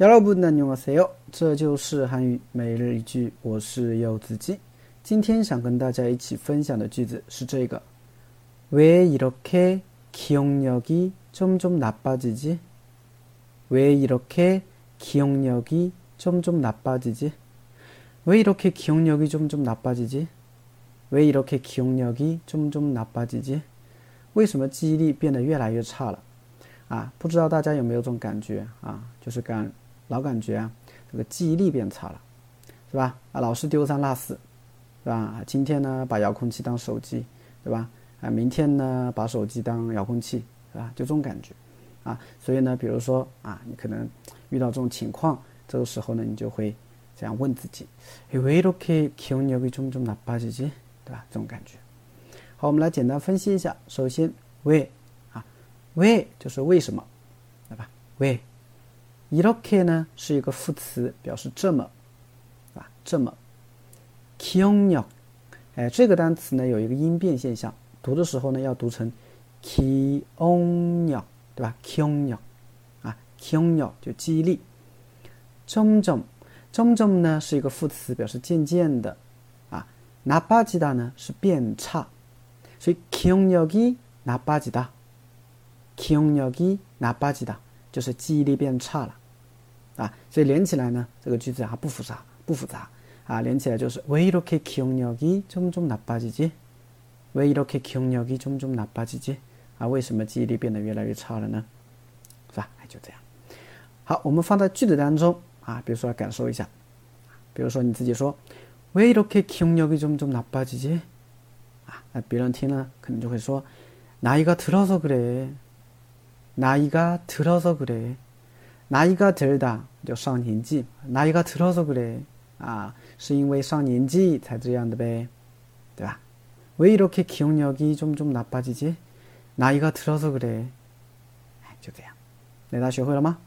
여러분 안녕하세요. 这就是韩语每日一句我是柚子鸡今天想跟大家一起分享的句子是这个왜 이렇게 기억력이 점점 나빠지지? 왜 이렇게 기억력이 점점 나빠지지? 왜 이렇게 기억력이 점점 나빠지지? 왜 이렇게 기억력이 점점 나빠지지? 为什么记忆力变得越来越差了？啊，不知道大家有没有这种感觉啊？就是感 老感觉啊，这个记忆力变差了，是吧？啊，老是丢三落四，是吧？今天呢，把遥控器当手机，对吧？啊，明天呢，把手机当遥控器，是吧？就这种感觉，啊，所以呢，比如说啊，你可能遇到这种情况，这个时候呢，你就会这样问自己：为이렇게기억력이좀좀나빠지 지？ 对吧？这种感觉。好，我们来简单分析一下。首先，为啊，为就是为什么，对吧？为。 이렇게呢是一个副词，表示这么，啊，这么。기억 력， 哎，这个单词呢有一个音变现象，读的时候呢要读成기억 력， 对吧？기억 력， 啊，기억 력就记忆力。점점점점呢是一个副词，表示渐渐的，啊，나빠지다呢是变差，所以기억력 이나빠지 다， 기억력이나빠지 다。 就是记忆力变差了，啊，所以连起来呢，这个句子还不复杂，不复杂啊，连起来就是왜이렇게기억력이점점나빠지 지？ 왜이렇게기억력이점점나빠지 지？ 啊，为什么记忆力变得越来越差了呢？是吧？哎，就这样。好，我们放在句子当中啊，比如说感受一下，比如说你自己说왜이렇게기억력이점점나빠지 지？ 啊，那别人听了可能就会说나이가들어서그래 나이가 들어서 그래. 나이가 들다 就上年纪 나이가 들어서 그래. 아, 是因为上年纪才这样的呗.对吧?왜 이렇게 기억력이 좀 좀 나빠지지? 나이가 들어서 그래. 就这样.大家学会了吗?